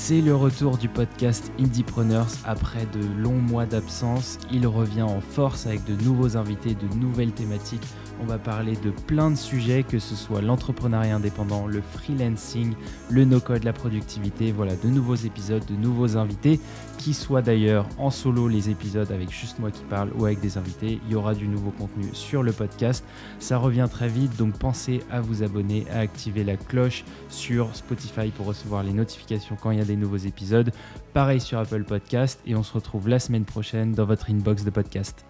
C'est le retour du podcast Indiepreneurs après de longs mois d'absence. Il revient en force avec de nouveaux invités, de nouvelles thématiques. On va parler de plein de sujets, que ce soit l'entrepreneuriat indépendant, le freelancing, le no-code, la productivité. Voilà, de nouveaux épisodes, de nouveaux invités, qui soient d'ailleurs en solo les épisodes avec juste moi qui parle ou avec des invités. Il y aura du nouveau contenu sur le podcast. Ça revient très vite, donc pensez à vous abonner, à activer la cloche sur Spotify pour recevoir les notifications quand il y a nouveaux épisodes. Pareil sur Apple Podcast et on se retrouve la semaine prochaine dans votre inbox de podcast.